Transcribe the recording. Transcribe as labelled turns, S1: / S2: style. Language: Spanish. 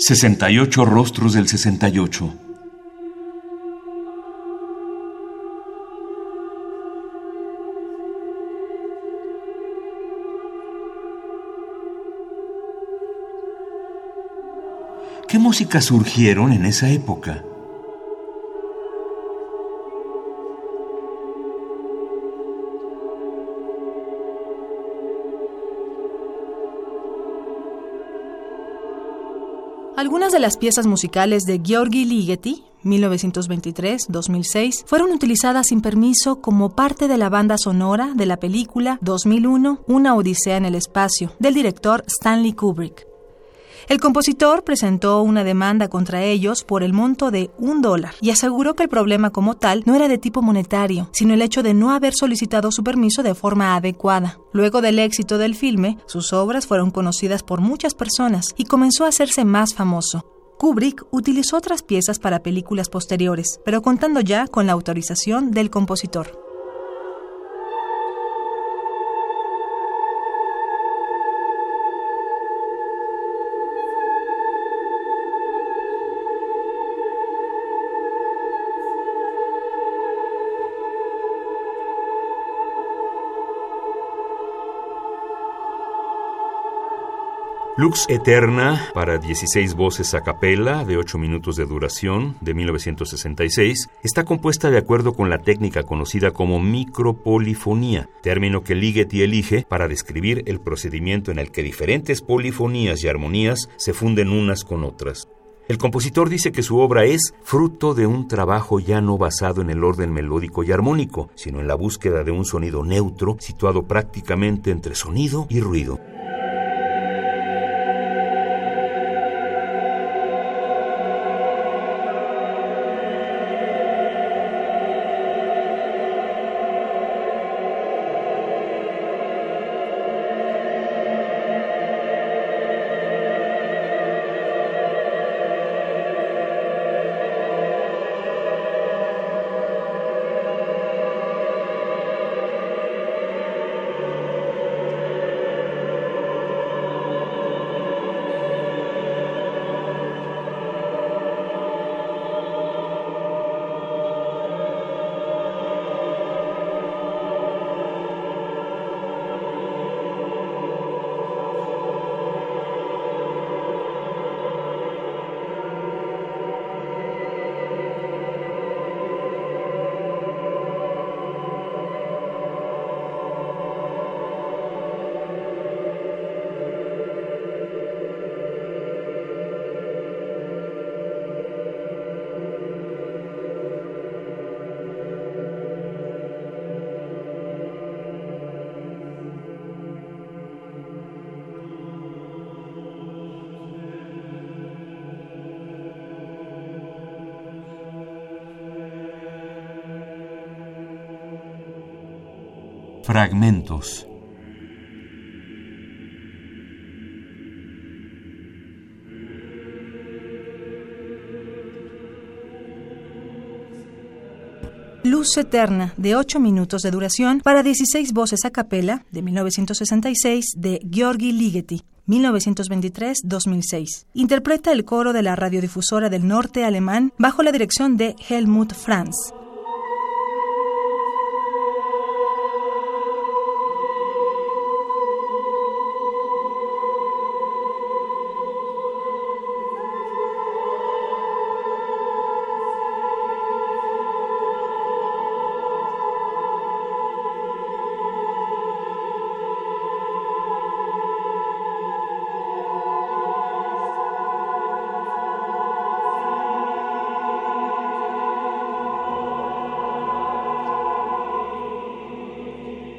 S1: 68 rostros del 68. ¿Qué músicas surgieron en esa época?
S2: Algunas de las piezas musicales de Georgi Ligeti, 1923-2006, fueron utilizadas sin permiso como parte de la banda sonora de la película 2001 Una Odisea en el Espacio, del director Stanley Kubrick. El compositor presentó una demanda contra ellos por el monto de un dólar y aseguró que el problema como tal no era de tipo monetario, sino el hecho de no haber solicitado su permiso de forma adecuada. Luego del éxito del filme, sus obras fueron conocidas por muchas personas y comenzó a hacerse más famoso. Kubrick utilizó otras piezas para películas posteriores, pero contando ya con la autorización del compositor.
S1: Lux Eterna para 16 voces a capela de 8 minutos de duración de 1966 está compuesta de acuerdo con la técnica conocida como micropolifonía, término que Ligeti elige para describir el procedimiento en el que diferentes polifonías y armonías se funden unas con otras. El compositor dice que su obra es fruto de un trabajo ya no basado en el orden melódico y armónico, sino en la búsqueda de un sonido neutro situado prácticamente entre sonido y ruido. Fragmentos.
S2: Luz Eterna, de 8 minutos de duración, para 16 voces a capela, de 1966, de Georgi Ligeti. 1923-2006. Interpreta el coro de la radiodifusora del norte alemán bajo la dirección de Helmut Franz.